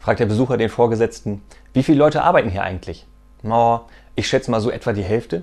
fragt der Besucher den Vorgesetzten, wie viele Leute arbeiten hier eigentlich? Oh, ich schätze mal so etwa die Hälfte.